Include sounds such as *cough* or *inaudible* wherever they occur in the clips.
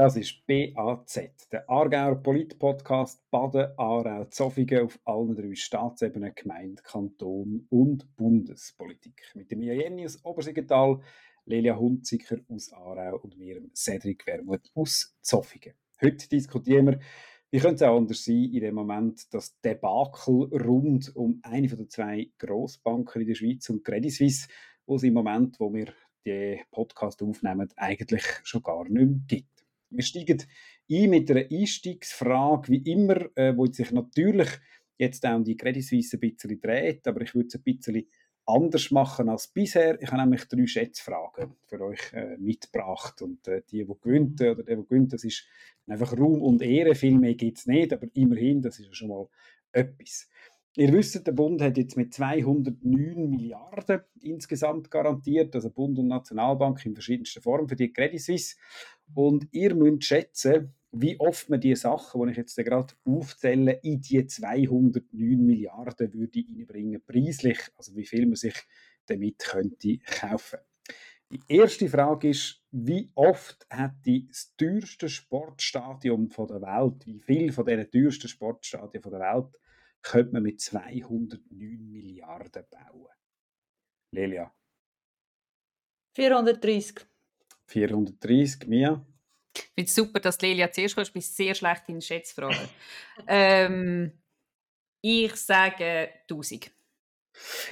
Das ist BAZ, der Aargauer Polit-Podcast Baden, Aarau, Zofingen auf allen drei Staatsebenen, Gemeinde, Kanton und Bundespolitik. Mit dem Jenny aus Obersiggenthal, Lelia Hunziker aus Aarau und mir, Cedric Wermuth aus Zofingen. Heute diskutieren wir, wie könnte es auch anders sein, in dem Moment das Debakel rund um eine der zwei Grossbanken in der Schweiz und Credit Suisse, wo es im Moment, wo wir den Podcast aufnehmen, eigentlich schon gar nicht mehr gibt. Wir steigen ein mit einer Einstiegsfrage, wie immer, äh, wo sich natürlich jetzt auch um die Credit Suisse ein bisschen dreht, aber ich würde es ein bisschen anders machen als bisher. Ich habe nämlich drei Schätzfragen für euch äh, mitgebracht und äh, die, die gewinnt oder der, der gewinnt, das ist einfach Ruhm und Ehre, viel mehr gibt es nicht, aber immerhin, das ist ja schon mal etwas. Ihr wisst, der Bund hat jetzt mit 209 Milliarden insgesamt garantiert, also Bund und Nationalbank in verschiedensten Formen für die Credit Suisse. Und ihr müsst schätzen, wie oft man die Sachen, die ich jetzt gerade aufzähle, in die 209 Milliarden würde reinbringen, preislich, also wie viel man sich damit könnte kaufen. Die erste Frage ist, wie oft hat das teuerste Sportstadion der Welt, wie viel von diesen teuersten Sportstadien der Welt könnte man mit 209 Milliarden bauen. Lelia. 430. 430, Mia. Ich finde es super, dass Lelia zuerst kommt. Ich bin sehr schlecht in Schätzfragen. *laughs* ähm, ich sage 1000.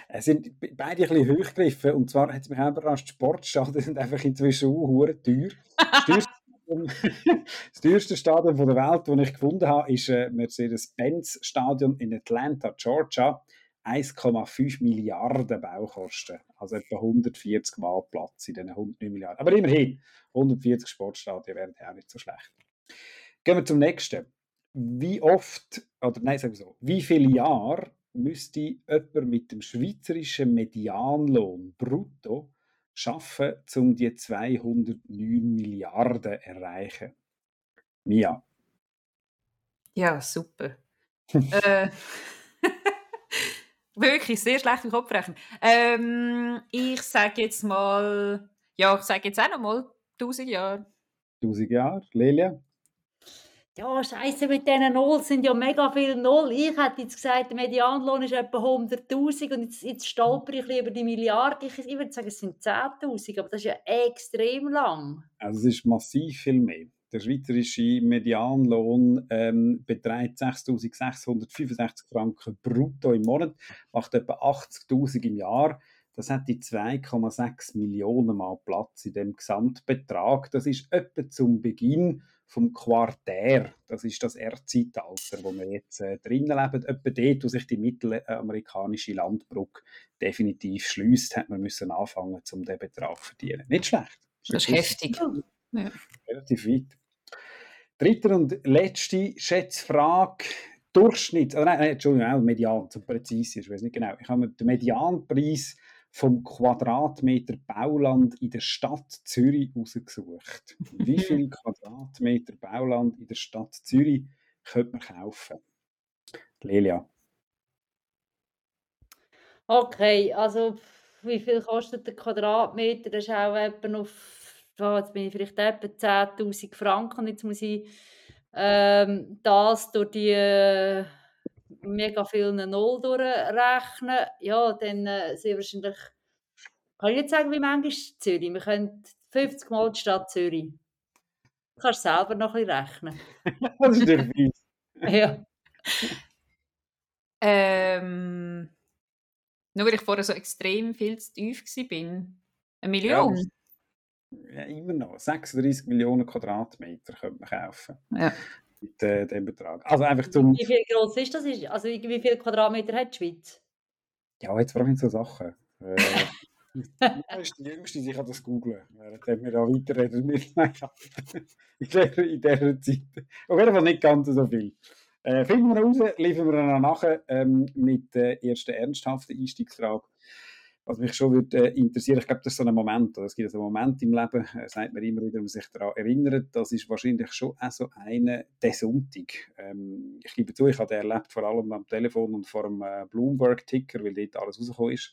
Es sind beide ein bisschen hochgegriffen. Und zwar hat es mich auch überrascht, Sportstadien *laughs* sind einfach inzwischen auch teuer. das teuerste Stadion *laughs* der Welt, das ich gefunden habe, ist ein Mercedes-Benz-Stadion in Atlanta, Georgia. 1,5 Milliarden Baukosten. Also etwa 140 Mal Platz in diesen 109 Milliarden. Aber immerhin, 140 Sportstadien wären ja auch nicht so schlecht. Gehen wir zum nächsten. Wie oft, oder nein, sagen wir so, wie viele Jahre müsste jemand mit dem schweizerischen Medianlohn brutto schaffen, um die 209 Milliarden zu erreichen? Mia. Ja, super. *laughs* äh, wirklich sehr schlecht im Kopf rechnen. Ähm, ich sage jetzt mal, ja, ich sage jetzt auch noch mal 1000 Jahre. 1000 Jahre, Lelia? Ja, scheiße, mit diesen Null sind ja mega viele Null. Ich hätte jetzt gesagt, der Medianlohn ist etwa 100'000 und jetzt, jetzt stolper ich über die Milliarde. Ich, ich würde sagen, es sind 10'000, aber das ist ja extrem lang. Also es ist massiv viel mehr. Der schweizerische Medianlohn ähm, beträgt 6'665 Franken brutto im Monat, macht etwa 80'000 im Jahr. Das hat die 2,6 Millionen Mal Platz in dem Gesamtbetrag. Das ist etwa zum Beginn vom Quartär. Das ist das Erdzeitalter, wo wir jetzt äh, drinnen leben. Etwa dort, wo sich die mittelamerikanische Landbrücke definitiv schließt, hat man müssen anfangen, um diesen Betrag zu verdienen. Nicht schlecht. Das ist heftig. Ja. Relativ weit. Dritte und letzte Schätzfrage. Durchschnitt, oh nein, nein, Entschuldigung, Median, so präzise ich weiß nicht genau. Ich habe mir den Medianpreis vom Quadratmeter Bauland in der Stadt Zürich rausgesucht. Wie *laughs* viel Quadratmeter Bauland in der Stadt Zürich könnte man kaufen? Lelia. Okay, also wie viel kostet der Quadratmeter? Das ist auch etwa auf, oh, jetzt bin ich vielleicht etwa 10'000 Franken. Jetzt muss ich ähm, das durch die äh, mega vielen Null durchrechnen, ja, dann äh, sind wahrscheinlich, kann ich nicht sagen, wie manchmal ist Zürich. Wir können 50 Mal die Stadt Zürich. Du kannst selber noch ein bisschen rechnen. *laughs* das ist der fies. *laughs* ja. Ähm, nur weil ich vorher so extrem viel zu tief war. Eine Million? Ja, immer noch. 36 Millionen Quadratmeter könnte man kaufen. Ja mit äh, dem Betrag. Also einfach zum... Wie viel groß ist das? Also wie viele Quadratmeter hat die Schweiz? Ja, jetzt brauche ich so Sachen. *laughs* Äh, das ist die Jüngste, ich kann das googlen. Während wir da weiterreden. *laughs* in, der, in dieser Zeit. Auf jeden Fall nicht ganz so viel. Äh, finden wir raus, liefern wir dann nachher ähm, mit der ersten ernsthaften Einstiegsfrage was mich schon würde äh, interessieren, ich glaube, das ist so ein Moment, oder es gibt so einen Moment im Leben, äh, sagt man immer wieder, wenn man sich daran erinnert, das ist wahrscheinlich schon auch so eine, der Sonntag. Ähm, ich gebe zu, ich habe den erlebt, vor allem am Telefon und vor dem äh, Bloomberg-Ticker, weil dort alles rausgekommen ist.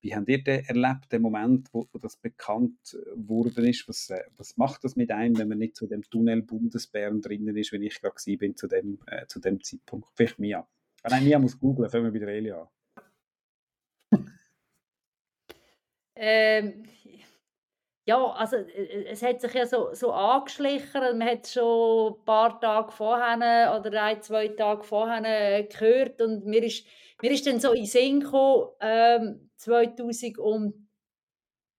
Wie habt ihr den erlebt, den Moment, wo, wo das bekannt worden ist? Was, äh, was macht das mit einem, wenn man nicht zu dem Tunnel Bundesbären drinnen ist, wenn ich gerade bin zu dem, äh, zu dem Zeitpunkt? Vielleicht Mia. Ah, nein, Mia muss googeln, fangen wir bei der Elia an. Ähm, ja, also äh, es hat sich ja so, so angeschlichen. Man hat schon ein paar Tage vorher oder ein, zwei Tage vorher gehört und mir ist, mir ist dann so in Sinn gekommen, ähm, 2003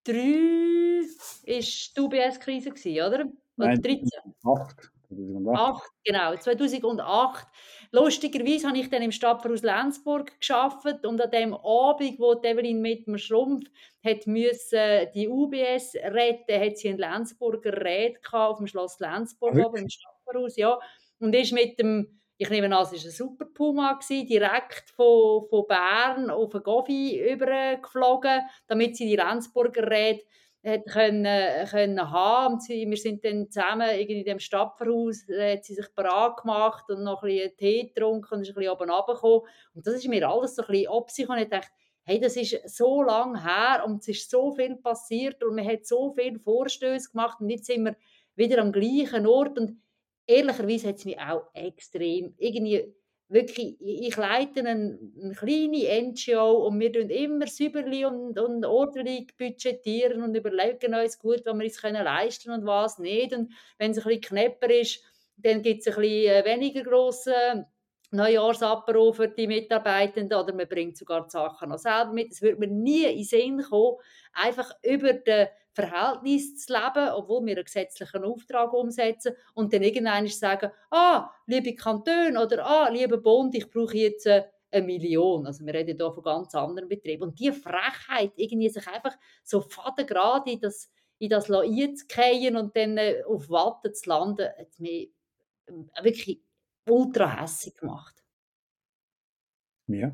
war die UBS-Krise, oder? Oder Nein, 13? 8. 2008. genau, 2008. Lustigerweise habe ich dann im Stadtverhaus Lenzburg geschafft und an dem Abend, wo Evelyn mit dem Schrumpf hat müssen, die UBS retten, hat sie einen Lenzburger Red auf dem Schloss Lenzburg oben im Stadtverhaus, ja, und ist mit dem ich nehme an, es war ein super Puma, direkt von, von Bern auf den Govi übergeflogen, damit sie die Lenzburger Räte können, können haben. Und sie, wir sind dann zusammen in dem Stadtverhaus, da hat sie sich bereit gemacht und noch ein bisschen Tee getrunken und ist ein bisschen oben runtergekommen. Und das ist mir alles so ein bisschen ob sich und ich dachte, hey, das ist so lange her und es ist so viel passiert und man hat so viele Vorstöße gemacht und jetzt sind wir wieder am gleichen Ort und ehrlicherweise hat es mich auch extrem irgendwie wirklich, ich leite eine, eine kleine NGO und wir tun immer säuberlich und, und ordentlich budgetieren und überlegen uns gut, was wir uns können leisten und was nicht. Und wenn es ein bisschen knapper ist, dann gibt es ein bisschen äh, weniger grossen Neujahrsapero für die Mitarbeitenden oder man bringt sogar die Sachen noch selber mit. Es würde mir nie in den Sinn kommen, einfach über den Verhältnis zu leben, obwohl wir einen gesetzlichen Auftrag umsetzen und dann irgendwann sagen, ah, liebe Kantone oder ah, lieber Bund, ich brauche jetzt äh, eine Million. Also wir reden hier von ganz anderen Betrieben. Und diese Frechheit, irgendwie sich einfach so fadengrad in das, in das einzugehen und dann äh, auf Watte zu landen, hat mich äh, wirklich ultra hässig gemacht. Ja.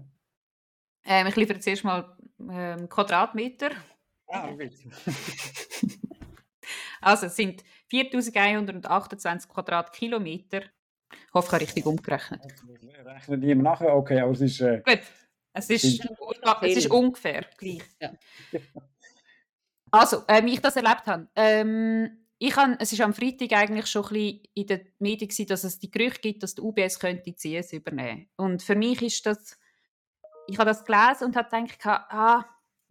Ähm, ich liefere zuerst mal ähm, Quadratmeter. Ah, okay. *laughs* also es sind 4128 Quadratkilometer. Ich hoffe, ich habe richtig umgerechnet. Rechnet niemand nachher? Okay, aber es ist... Äh, Gut, es ist, es ist ungefähr gleich. Ja. *laughs* Also, äh, wie ich das erlebt habe. Ähm, ich habe, es ist am Freitag eigentlich schon ein bisschen in den Medien gewesen, dass es die Gerüchte gibt, dass die UBS könnte die CS übernehmen. Und für mich ist das, ich habe das gelesen und habe gedacht, ah,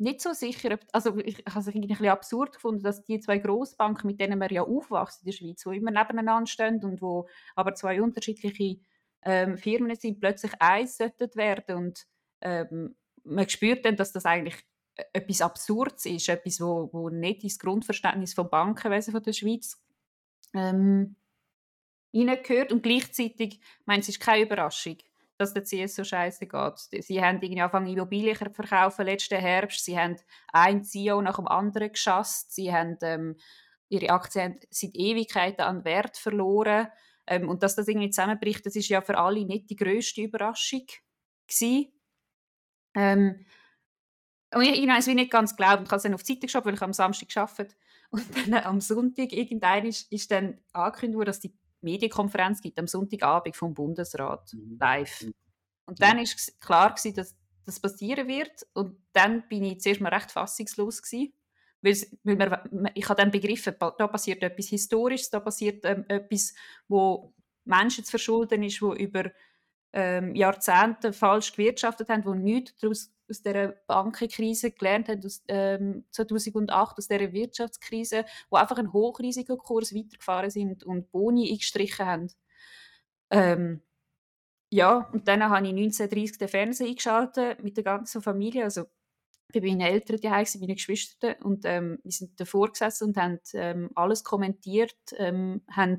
nicht so sicher, also ich habe es irgendwie ein absurd gefunden, dass die zwei Grossbanken, mit denen wir ja aufwachsen in der Schweiz, die immer nebeneinander stehen und wo aber zwei unterschiedliche ähm, Firmen sind, plötzlich eins werden und ähm, man spürt dann, dass das eigentlich e-, etwas Absurdes ist, etwas, wo, wo nicht ins Grundverständnis von Bankenwesen von der Schweiz ähm, hineingehört und gleichzeitig, ich meine, es ist keine Überraschung, dass der CS so scheiße geht. Sie haben irgendwie angefangen Immobilien zu verkaufen letzten Herbst. Sie haben ein CEO nach dem anderen geschasst. Sie haben ähm, ihre Aktien seit Ewigkeiten an Wert verloren. Ähm, und dass das irgendwie zusammenbricht, das ist ja für alle nicht die größte Überraschung gewesen. Ähm, und ich, ich habe es nicht ganz geglaubt. Ich habe es dann auf die Seite geschaut, weil ich am Samstag gearbeitet Und dann am Sonntag irgendein ist, ist dann angekündigt worden, dass die Medienkonferenz gibt am Sonntagabend vom Bundesrat mhm. live. Mhm. Und dann war klar gewesen, dass das passieren wird. Und dann bin ich zuerst mal recht fassungslos gewesen, weil, weil man, ich habe dann begriffen, da passiert etwas Historisches, da passiert ähm, etwas, wo Menschen zu verschulden ist, die über ähm, Jahrzehnte falsch gewirtschaftet haben, die nichts daraus aus der Bankenkrise gelernt haben, aus ähm, 2008, aus der Wirtschaftskrise, wo einfach ein Hochrisikokurs weitergefahren sind und Boni eingestrichen haben. Ähm, ja, und dann habe ich 1930 den Fernseher eingeschaltet mit der ganzen Familie, also bei meinen Eltern die bei meinen Geschwistern und ähm, wir sind davor gesessen und haben ähm, alles kommentiert, ähm, haben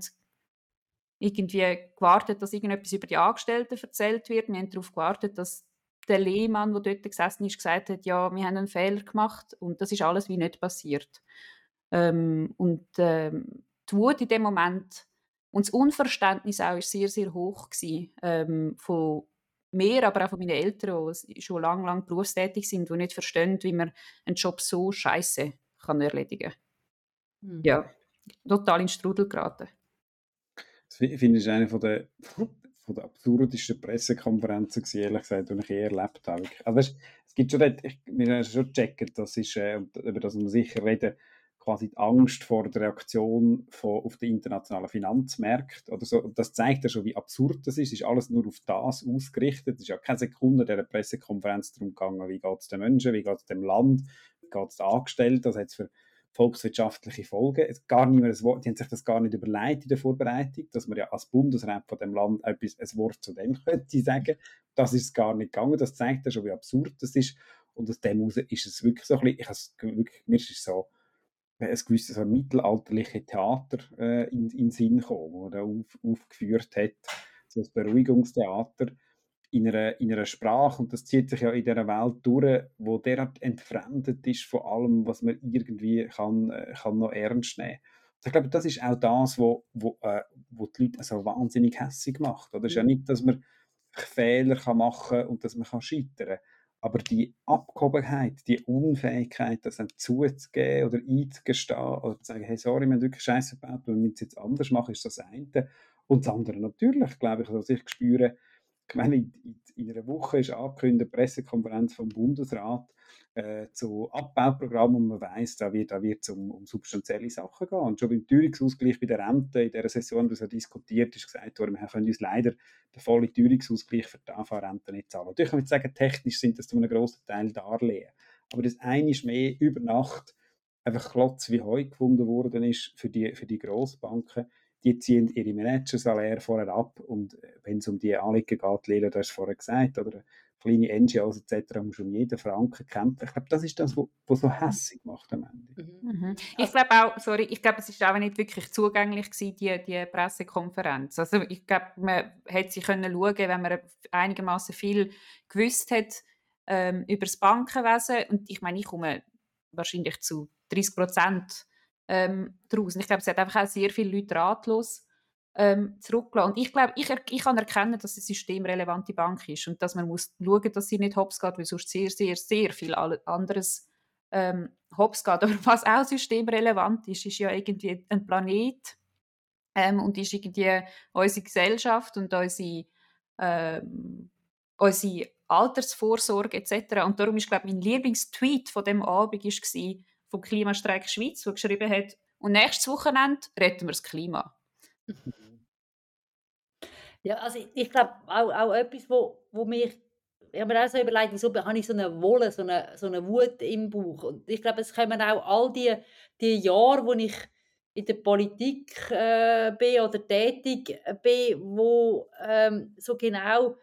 irgendwie gewartet, dass irgendetwas über die Angestellten erzählt wird. Wir haben darauf gewartet, dass der Lehmann, der dort gesessen ist, gesagt hat, ja, wir haben einen Fehler gemacht und das ist alles wie nicht passiert. Ähm, und ähm, die Wut in dem Moment und das Unverständnis auch ist sehr, sehr hoch gewesen, ähm, von mir, aber auch von meinen Eltern, die schon lange, lange berufstätig sind, die nicht verstehen, wie man einen Job so scheiße kann erledigen. Mhm. Ja, total in Strudel geraten. Das finde ich eine von der von der absurdesten Pressekonferenzen gewesen, ehrlich gesagt, die ich je erlebt habe. Also, weißt, es gibt schon, ich, wir haben schon gecheckt, das ist, äh, über das muss man sicher reden, quasi die Angst vor der Reaktion von, auf die internationalen Finanzmärkte oder so. Das zeigt ja schon, wie absurd das ist. Es ist alles nur auf das ausgerichtet. Es ist ja keine Sekunde der Pressekonferenz darum gegangen, wie geht es den Menschen, wie geht es dem Land, wie geht es den Angestellten, was hat es für volkswirtschaftliche Folgen. Gar nicht mehr ein Wort, die haben sich das gar nicht überlegt in der Vorbereitung, dass man ja als Bundesrat von dem Land etwas, ein Wort zu dem *laughs* könnte sagen. Das ist gar nicht gegangen. Das zeigt ja schon, wie absurd das ist. Und aus dem heraus ist es wirklich so ein bisschen, ich wirklich, mir ist es so, ein gewisses mittelalterliches Theater äh, in, in den Sinn gekommen, wo er auf, aufgeführt hat, so ein Beruhigungstheater in einer, in einer Sprache, und das zieht sich ja in dieser Welt durch, wo derart entfremdet ist von allem, was man irgendwie kann, äh, kann noch ernst nehmen kann. Ich glaube, das ist auch das, wo, wo, äh, wo die Leute so wahnsinnig hässlich macht. Oder? Es ist ja nicht, dass man Fehler kann machen kann und dass man kann scheitern kann. Aber die Abgehobenheit, die Unfähigkeit, das dann zuzugeben oder einzugestehen oder zu sagen, hey, sorry, wir haben wirklich Scheiße gebaut, wir müssen es jetzt anders machen, ist das eine. Und das andere natürlich, glaube ich, dass ich spüre, ich meine, in, in einer Woche ist angekündigt, Pressekonferenz vom Bundesrat äh, zu Abbauprogrammen und man weiß, da wird wird um, um substanzielle Sachen gehen. Und schon beim Teuerungsausgleich bei der Rente in dieser Session, das ja diskutiert ist, gesagt worden, wir können uns leider den vollen Teuerungsausgleich für die AV-Rente nicht zahlen. Natürlich kann man sagen, technisch sind das zu einem grossen Teil Darlehen. Aber das eine ist mehr über Nacht einfach Klotz wie Heu gefunden worden ist für die, für die Grossbanken die ziehen ihre Managersalär vorher ab und äh, wenn es um die Anliegen geht, Lila, du hast es vorher gesagt, oder kleine NGOs etc. musst du um jeden Franken kämpfen. Ich glaube, das ist das, was so hässlich macht am Ende. Mhm. mhm. Ich glaube auch, sorry, ich glaube, es ist auch nicht wirklich zugänglich gewesen, die, die Pressekonferenz. Also ich glaube, man hätte sie können schauen, wenn man einigermaßen viel gewusst hat ähm, über das Bankenwesen und ich meine, ich komme wahrscheinlich zu 30 Prozent ähm, daraus. Und ich glaube, es hat einfach auch sehr viele Leute ratlos ähm, zurückgelassen. Und ich glaube, ich, ich kann erkennen, dass es systemrelevante Bank ist und dass man muss schauen, dass sie nicht hops geht, weil sonst sehr, sehr, sehr viel anderes ähm, hops geht. *laughs* Aber was auch systemrelevant ist, ist ja irgendwie ein Planet ähm, und ist irgendwie unsere Gesellschaft und unsere, ähm, unsere Altersvorsorge etc. Und darum ist, glaube ich, mein Lieblingstweet von dem Abend war, vom Klimastreik Schweiz, der geschrieben hat, und nächstes Wochenende retten wir das Klima. *laughs* Ja, also ich, ich glaube auch, auch etwas, wo, wo mich ich habe mir auch so überlegt, wieso habe ich so eine Wolle, so eine, so eine Wut im Bauch. Und ich glaube, es kommen auch all die, die Jahre, wo ich in der Politik äh, bin oder tätig bin, wo ähm, so genau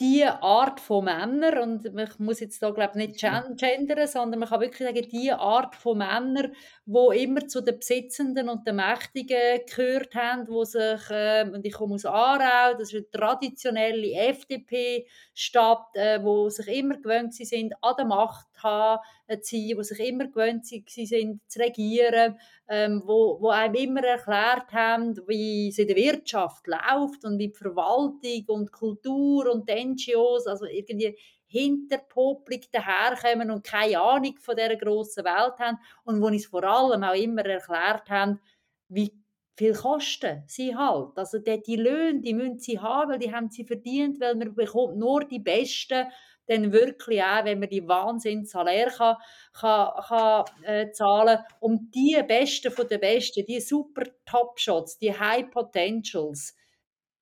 die Art von Männern, und ich muss jetzt da glaube nicht gendern, sondern man kann wirklich sagen, die Art von Männern, wo immer zu den Besitzenden und den Mächtigen gehört haben, wo sich, äh, und ich komme aus Aarau, das ist eine traditionelle FDP-Stadt, äh, wo sich immer gewöhnt sind, an der Macht haben, äh, die sich immer gewöhnt sind, zu regieren, ähm, wo, wo einem immer erklärt haben, wie es in der Wirtschaft läuft und wie die Verwaltung und Kultur und NGOs, also irgendwie hinterpopelig daherkommen und keine Ahnung von dieser grossen Welt haben und wo uns vor allem auch immer erklärt haben, wie viel kosten sie halt. Also die, Löhne, die müssen sie haben, weil die haben sie verdient, weil man bekommt nur die Besten dann wirklich auch, wenn man die Wahnsinn Salär kann, kann, kann äh, zahlen um die Besten von den Besten, die super Top-Shots, die High Potentials,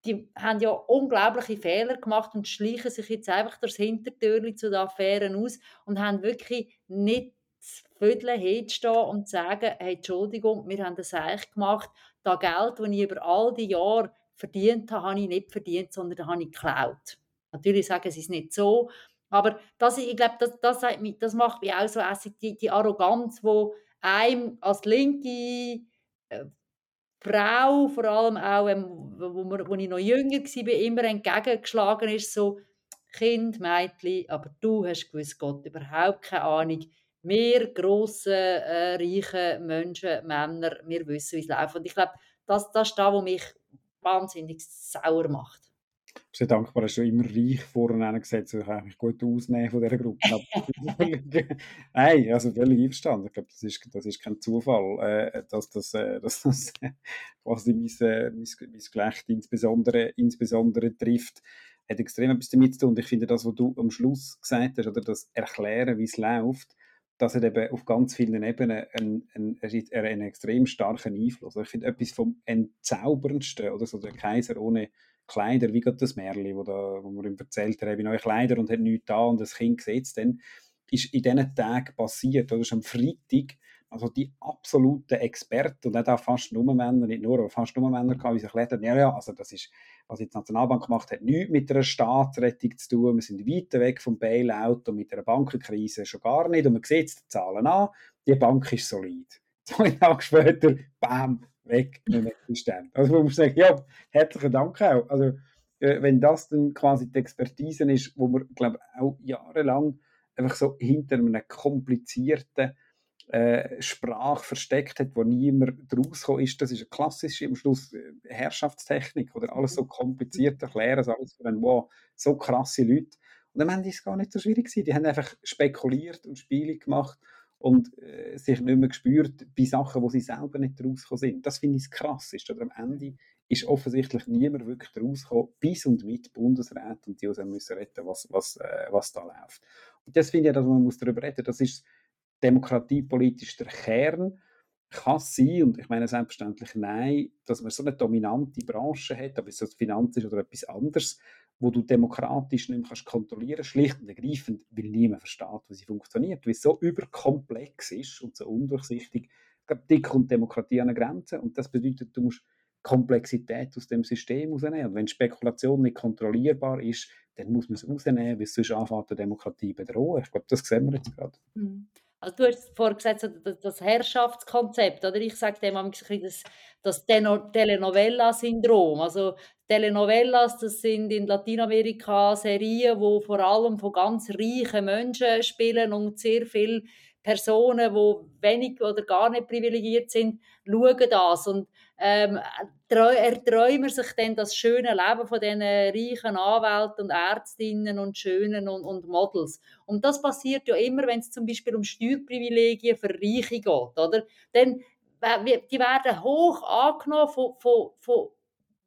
die haben ja unglaubliche Fehler gemacht und schleichen sich jetzt einfach durchs Hintertürchen zu den Affären aus und haben wirklich nicht das Viertel hinzustehen und zu sagen, hey, Entschuldigung, wir haben das eigentlich gemacht, das Geld, das ich über all die Jahre verdient habe, habe ich nicht verdient, sondern habe ich geklaut. Natürlich sagen sie es nicht so, aber das, ich glaube, das, das, das macht mich auch so essig, die, die Arroganz, wo einem als linke äh, Frau, vor allem auch, ähm, wo, wo, wo ich noch jünger war, immer entgegengeschlagen ist, so Kind, Mädchen, aber du hast gewiss Gott überhaupt keine Ahnung. Wir grossen, äh, reichen Menschen, Männer, wir wissen, wie es läuft. Und ich glaube, das, das ist das, was mich wahnsinnig sauer macht. Sehr dankbar, dass du immer reich vorne gesetzt Ich kann mich gut ausnehmen von dieser Gruppe. *laughs* Nein, also völlig einverstanden. Ich glaube, das ist, das ist kein Zufall, äh, dass das, äh, *laughs* dass das quasi mein, äh, mein, mein Geschlecht insbesondere, insbesondere trifft. Hat extrem etwas damit zu tun. Und ich finde, das, was du am Schluss gesagt hast, oder das Erklären, wie es läuft, das hat eben auf ganz vielen Ebenen einen, einen, einen extrem starken Einfluss. Ich finde, etwas vom Entzauberndsten, oder so der Kaiser ohne Kleider, wie gerade das Märchen, wo, da, wo wir ihm erzählt haben, habe neue Kleider und hat nichts da und das Kind gesetzt, dann ist in diesen Tagen passiert, oder? Ist am Freitag, also die absoluten Experten, und auch fast nur Männer, nicht nur, aber fast nur Männer, die sich erklärt ja, ja, also das ist, was jetzt die Nationalbank gemacht hat, nichts mit einer Staatsrettung zu tun, wir sind weit weg vom Bailout und mit einer Bankenkrise schon gar nicht, und man sieht die Zahlen an, die Bank ist solid. *laughs* Zwei Tage später, bam, weg, nicht mehr existent. Also man muss sagen, ja, herzlichen Dank auch. Also äh, wenn das dann quasi die Expertise ist, wo man, glaube auch jahrelang einfach so hinter einer komplizierten äh, Sprache versteckt hat, wo niemand rausgekommen ist, das ist eine klassische am Schluss äh, Herrschaftstechnik oder alles so kompliziert erklären, alles für einen, wow, so krasse Leute. Und am Ende ist es gar nicht so schwierig gewesen. Die haben einfach spekuliert und Spiele gemacht und äh, sich nicht mehr gespürt bei Sachen, wo sie selber nicht rausgekommen sind. Das finde ich das Krasseste. Oder am Ende ist offensichtlich niemand wirklich rausgekommen, bis und mit Bundesrat und die uns müssen retten, was, was, äh, was da läuft. Und das finde ich, dass man muss darüber reden. Das ist demokratiepolitisch der Kern. Kann es sein, und ich meine selbstverständlich nein, dass man so eine dominante Branche hat, ob es das Finanz ist oder etwas anderes, wo du demokratisch nicht mehr kannst kontrollieren schlicht und ergreifend, weil niemand versteht, wie sie funktioniert, weil es so überkomplex ist und so undurchsichtig. Ich kommt Demokratie an eine Grenze und das bedeutet, du musst Komplexität aus dem System rausnehmen. Und wenn Spekulation nicht kontrollierbar ist, dann muss man es rausnehmen, weil es sonst anfängt, die Demokratie bedrohen. Ich glaube, das sehen wir jetzt gerade. Mhm. Also du hast vorhin gesagt, das Herrschaftskonzept, oder? Ich sage dem das, das Telenovela-Syndrom. Also Telenovelas, das sind in Lateinamerika Serien, wo vor allem von ganz reichen Menschen spielen und sehr viele Personen, die wenig oder gar nicht privilegiert sind, schauen das und ähm, erträumen sich dann das schöne Leben von diesen reichen Anwälten und Ärztinnen und Schönen und, und Models. Und das passiert ja immer, wenn es zum Beispiel um Steuerprivilegien für Reiche geht, oder? Dann, die werden hoch angenommen von, von, von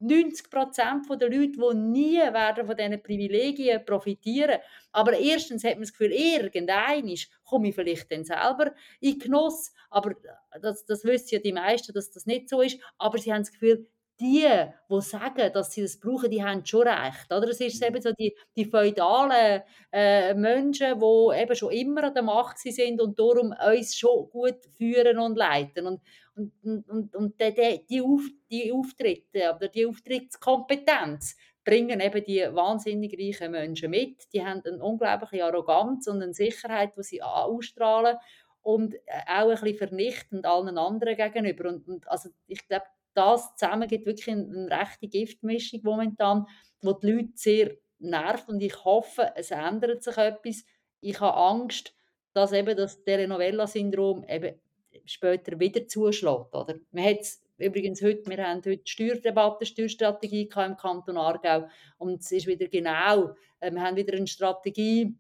90 Prozent der Leute, die nie werden von diesen Privilegien profitieren. Aber erstens hat man das Gefühl, irgendein komme ich vielleicht dann selber in Genuss. Aber das, das wissen ja die meisten, dass das nicht so ist. Aber sie haben das Gefühl, die, die sagen, dass sie das brauchen, die haben schon recht. Oder? Es ist eben so die, die feudalen äh, Menschen, die eben schon immer an der Macht sind und darum uns schon gut führen und leiten. Und, und, und, und die, die, Auf, die Auftritte oder die Auftrittskompetenz bringen eben die wahnsinnig reichen Menschen mit. Die haben eine unglaubliche Arroganz und eine Sicherheit, die sie ausstrahlen und auch ein bisschen vernichtend allen anderen gegenüber. Und, und also ich glaube, das zusammen gibt wirklich eine, eine rechte Giftmischung momentan, wo die Leute sehr nervt und ich hoffe, es ändert sich etwas. Ich habe Angst, dass eben das Telenovela-Syndrom eben später wieder zuschlägt. Oder? Man hat übrigens heute, wir haben heute Steuerdebatte, Steuerstrategie im Kanton Aargau und es ist wieder genau, äh, wir haben wieder eine Strategie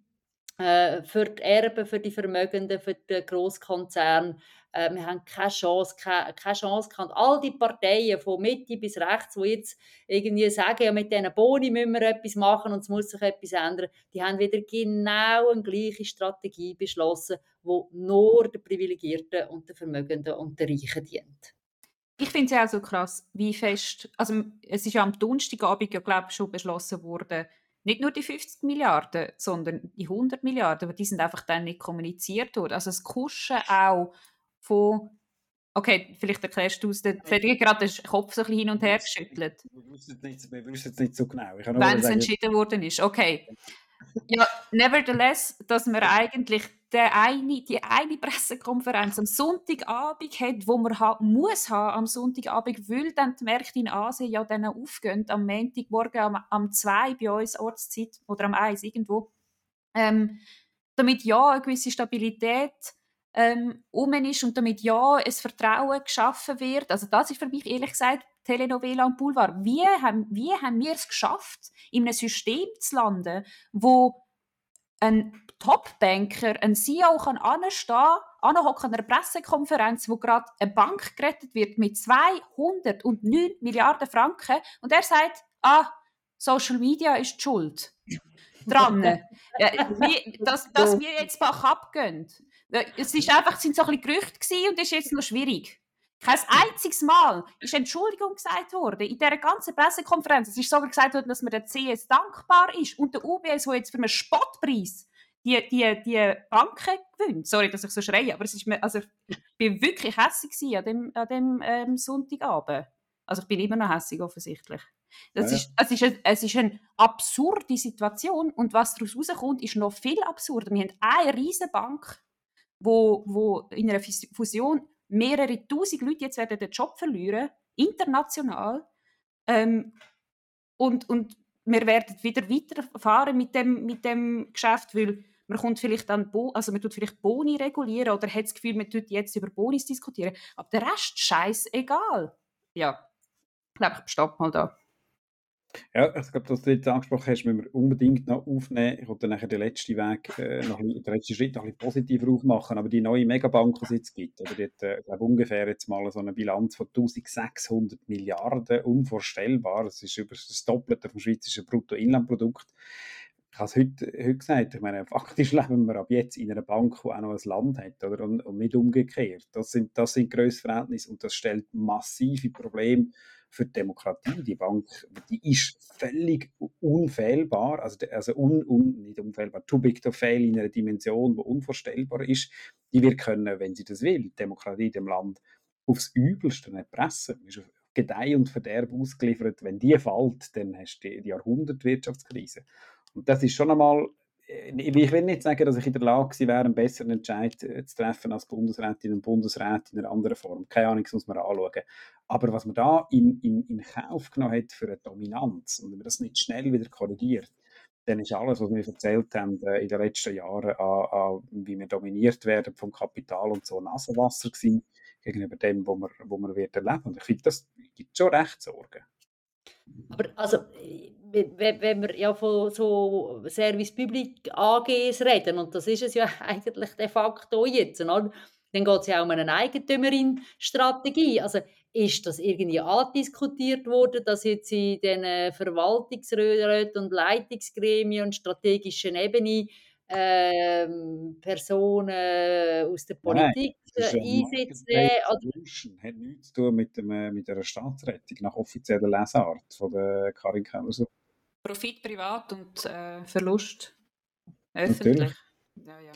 äh, für die Erben, für die Vermögenden, für die Großkonzerne. Äh, wir haben keine Chance, keine, keine Chance gehabt. All die Parteien von Mitte bis rechts, die jetzt irgendwie sagen, ja, mit diesen Boni müssen wir etwas machen und es muss sich etwas ändern, die haben wieder genau eine gleiche Strategie beschlossen, die nur den Privilegierten und den Vermögenden und den Reichen dient. Ich finde es ja auch so krass, wie fest, also es ist ja am Donnerstagabend ja, glaube schon beschlossen worden, nicht nur die 50 Milliarden, sondern die 100 Milliarden, aber die sind einfach dann nicht kommuniziert worden. Also das Kuschen auch von Okay, vielleicht erklärst du es. Der Fredrik gerade den Kopf so ein bisschen hin und her geschüttelt. Wir wissen es nicht, nicht, so genau. Wenn es entschieden worden ist. Okay. Ja, nevertheless, dass man eigentlich der eine, die eine Pressekonferenz am Sonntagabend hat, wo man ha muss haben am Sonntagabend, weil dann die Märkte in Asien ja dann aufgehen, am Montagmorgen am, am 2 bei uns Ortszeit oder am 1 irgendwo, ähm, damit ja eine gewisse Stabilität ähm, um ist und damit ja ein Vertrauen geschaffen wird. Also das ist für mich ehrlich gesagt Telenovela und Boulevard. Wie haben, wie haben wir es geschafft, in einem System zu landen, wo ein Top-Banker, ein CEO kann anstehen, anhocken an einer Pressekonferenz, wo gerade eine Bank gerettet wird mit 209 Milliarden Franken und er sagt, ah, Social Media ist die schuld. Dran. *laughs* dass, dass wir jetzt Bach abgehen. Es ist einfach, sind so ein bisschen Gerüchte und ist jetzt noch schwierig. Kein einziges Mal ist Entschuldigung gesagt worden in dieser ganzen Pressekonferenz. Es ist sogar gesagt worden, dass man der CS dankbar ist und der UBS, der jetzt für einen Spottpreis die, die, die Banken gewinnt. Sorry, dass ich so schreie, aber es ist mir, also, ich war wirklich hässlich an dem, an dem ähm, Sonntagabend. Also ich bin immer noch hässlich offensichtlich. Das ja, ist, es, ist eine, es ist eine absurde Situation und was daraus rauskommt, ist noch viel absurder. Wir haben eine riesige Bank, wo, wo in einer Fusion mehrere tausend Leute jetzt werden den Job verlieren, international. Ähm, und, und wir werden wieder weiterfahren mit dem, mit dem Geschäft, weil man kommt vielleicht dann, Bo also man tut vielleicht Boni regulieren oder hat das Gefühl, man tut jetzt über Bonis diskutieren. Aber der Rest scheißegal. Ja, ich glaube, ich stopp mal da. Ja, ich glaube, dass du jetzt angesprochen hast, müssen wir unbedingt noch aufnehmen. Ich wollte nachher den letzten Weg, äh, *laughs* noch, den letzten Schritt noch ein bisschen positiver aufmachen. Aber die neue Megabank, die es jetzt gibt, oder die hat, äh, glaube ungefähr jetzt mal so eine Bilanz von 1600 Milliarden, unvorstellbar. Das ist über das Doppelte vom schweizerischen Bruttoinlandprodukt. Ich habe es heute, heute gesagt, ich meine, faktisch *laughs* leben wir ab jetzt in einer Bank, die auch noch ein Land hat, oder? Und, und nicht umgekehrt. Das sind, das sind Grössverhältnisse und das stellt massive Probleme für die Demokratie. Die Bank, die ist völlig unfehlbar, also, also un, un, nicht unfehlbar, too big to fail in einer Dimension, die unvorstellbar ist. Die wird können, wenn sie das will, die Demokratie dem Land aufs Übelste erpressen. Ist auf Gedeih und Verderb ausgeliefert. Wenn die fällt, dann hast du die, Jahrhundertwirtschaftskrise. Und das ist schon einmal ich will nicht sagen, dass ich in der Lage gewesen wäre, einen besseren Entscheid äh, zu treffen als Bundesrätin und Bundesrat in einer anderen Form. Keine Ahnung, das muss man anschauen. Aber was man da in, in, in Kauf genommen hat für eine Dominanz und wenn man das nicht schnell wieder korrigiert, dann ist alles, was wir erzählt haben äh, in den letzten Jahren, an, an, wie wir dominiert werden vom Kapital und so, Nasenwasser gewesen gegenüber dem, wo wir, wo wir wird erleben. Und ich finde, das gibt schon recht Sorgen. Aber also, wenn wir ja von so Service Public AGs reden, und das ist es ja *laughs* eigentlich de facto jetzt, oder? dann geht es ja auch um eine Eigentümerin-Strategie. Also ist das irgendwie andiskutiert worden, dass jetzt in den Verwaltungsräten und Leitungsgremien und strategischen Ebene ähm, Personen aus der Politik Nein, einsetzen. Oder? hat nichts zu tun mit, dem, äh, mit der Staatsrettung nach offizieller Lesart von der Karin Kellersuch. Profit privat und äh, Verlust öffentlich. Natürlich. Ja, ja.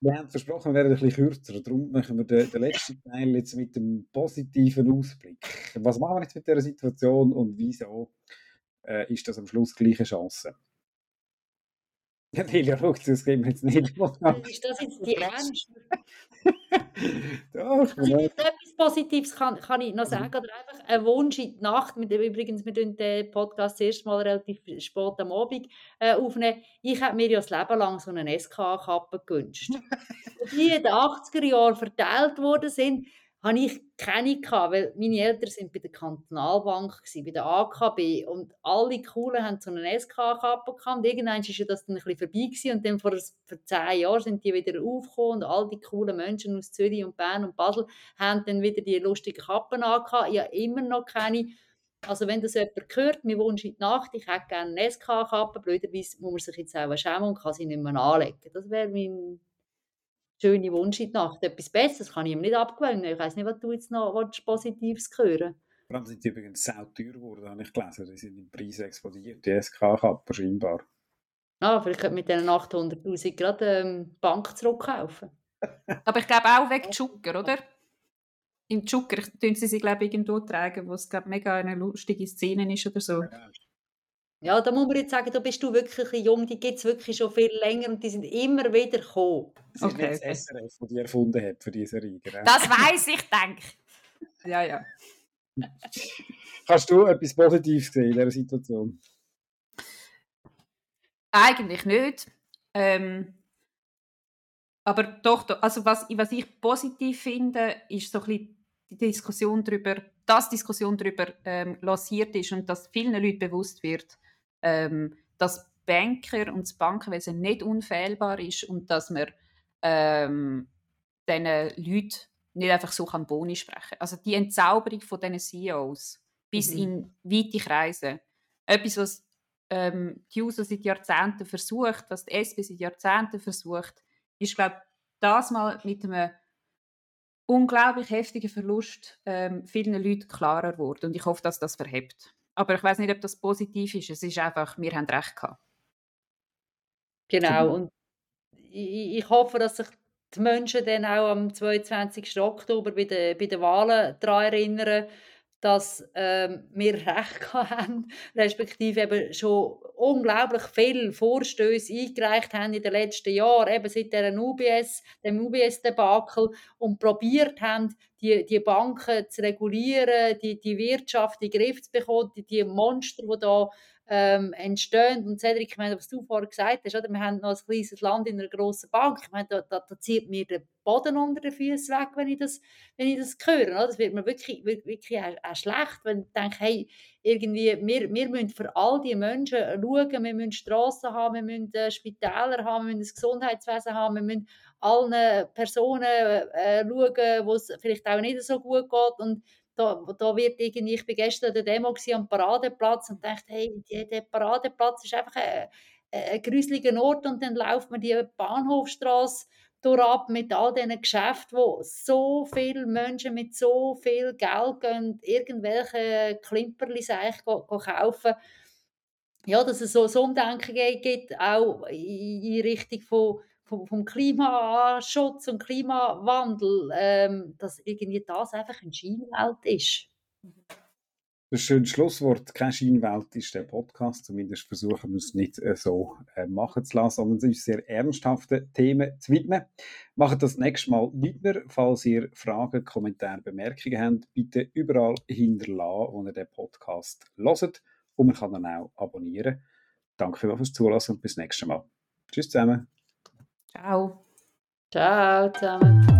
Wir haben versprochen, wir werden ein bisschen kürzer. Darum machen wir den, den letzten Teil jetzt mit dem positiven Ausblick. Was machen wir jetzt mit dieser Situation und wieso äh, ist das am Schluss gleiche Chance? *laughs* Ja, Delia, schau, das geben wir jetzt nicht. Ist das jetzt die *laughs* *laughs* Ernst? Doch, also, etwas Positives kann, kann ich noch mhm. sagen. Oder einfach ein Wunsch in die Nacht. Mit, übrigens, wir den Podcast das erste Mal relativ spät am Abend äh, aufnehmen. Ich habe mir ja das Leben lang so eine SK-Kappe gewünscht. die in den 80er Jahren verteilt worden sind, habe ich keine weil meine Eltern sind bei der Kantonalbank gewesen, bei der AKB und alle Coolen haben so eine SK-Kappe gehabt. Irgendwann ist das dann ein bisschen vorbei gewesen. Und dann vor, vor zehn Jahren sind die wieder aufgekommen. Und all die coolen Menschen aus Zürich und Bern und Basel haben dann wieder die lustigen Kappen angehabt. Ich habe immer noch keine. Also wenn das jemand hört, mir Wunsch in die Nacht, ich hätte gerne eine SK-Kappe, blöderweise muss man sich jetzt auch schämen und kann sie nicht mehr anlegen. Das wäre mein schöne Wunsch in die Nacht. Etwas Besseres kann ich ihm nicht abgewöhnen. Ich weiß nicht, was du jetzt noch was Positives hören Vor allem sind sie übrigens sehr teuer geworden, habe ich gelesen. Die sind im Preis explodiert, die SK-Kappen scheinbar. Ah, vielleicht könnte mit diesen 800'000 gerade ähm, Bank zurückkaufen. *laughs* Aber ich glaube auch wegen Zucker, oder? Im Zucker tun sie sich, glaube ich, irgendwo tragen, wo es glaub, mega eine lustige Szene ist oder so. Ja, ja, da muss man jetzt sagen, da bist du wirklich ein jung, die gibt es wirklich schon viel länger und die sind immer wieder gekommen. Das ist okay. nicht das SRF, das die erfunden hat für diese Reihe. Das weiß ich, denke Ja, ja. Hast du etwas Positives gesehen in dieser Situation? Eigentlich nicht. Ähm, aber doch, also was, was ich positiv finde, ist so ein bisschen die Diskussion darüber, dass Diskussion darüber ähm, lanciert ist und dass vielen Leuten bewusst wird, ähm, dass Banker und das Bankenwesen nicht unfehlbar ist und dass man ähm, diesen Leuten nicht einfach so kann Boni sprechen Also die Entzauberung von diesen CEOs bis mhm. in weite Kreise. Etwas, was ähm, die USA seit Jahrzehnten versucht, was die SP seit Jahrzehnten versucht, ist, glaube das mal mit einem unglaublich heftigen Verlust ähm, vielen Leuten klarer geworden. Und ich hoffe, dass das verhebt. Aber ich weiß nicht, ob das positiv ist. Es ist einfach, wir haben recht gehabt. Genau. Und ich, ich hoffe, dass sich die Menschen dann auch am 22. Oktober bei den, bei den Wahlen daran erinnern, dass ähm, wir *laughs* Recht haben, respektive eben schon unglaublich viele Vorstöße eingereicht haben in den letzten Jahren, eben seit der UBS, dem UBS-Debakel und probiert haben, die, die Banken zu regulieren, die, die Wirtschaft in den Griff zu bekommen, die, die Monster, die da ähm, entstehen. Und Cedric, ich meine, was du vorher gesagt hast, oder? wir haben noch ein kleines Land in einer grossen Bank. Ich meine, da, da, da zieht mir der Boden unter den Füßen weg, wenn ich das, wenn ich das höre. Oder? Das wird mir wirklich, wirklich auch, auch schlecht, wenn ich denke, hey, irgendwie, wir, wir müssen für all die Menschen schauen, wir müssen Strassen haben, wir müssen äh, Spitäler haben, wir müssen das Gesundheitswesen haben, wir müssen allen Personen äh, schauen, wo es vielleicht auch nicht so gut geht. Und da, da wird irgendwie, ich bin gestern an der Demo am Paradeplatz und dachte, hey, der Paradeplatz ist einfach ein, ein gruseliger Ort und dann läuft man die Bahnhofstraße ab mit all diesen Geschäften, wo so viele Menschen mit so viel Geld gehen, irgendwelche Klimperli kaufen. Ja, dass es so ein Umdenken gibt, auch in Richtung von vom, vom Klimaschutz und Klimawandel, ähm, dass irgendwie das einfach eine Scheinwelt ist. Das ist ein schönes Schlusswort. Keine Scheinwelt ist der Podcast. Zumindest versuchen wir es nicht äh, so äh, machen zu lassen, sondern sich sehr ernsthaften Themen zu widmen. Macht das nächste Mal weiter. Falls ihr Fragen, Kommentare, Bemerkungen habt, bitte überall hinterlassen, wo ihr den Podcast hört. Und man kann dann auch abonnieren. Danke fürs Zuhören und bis nächstes Mal. Tschüss zusammen. Ciao. Ciao zusammen.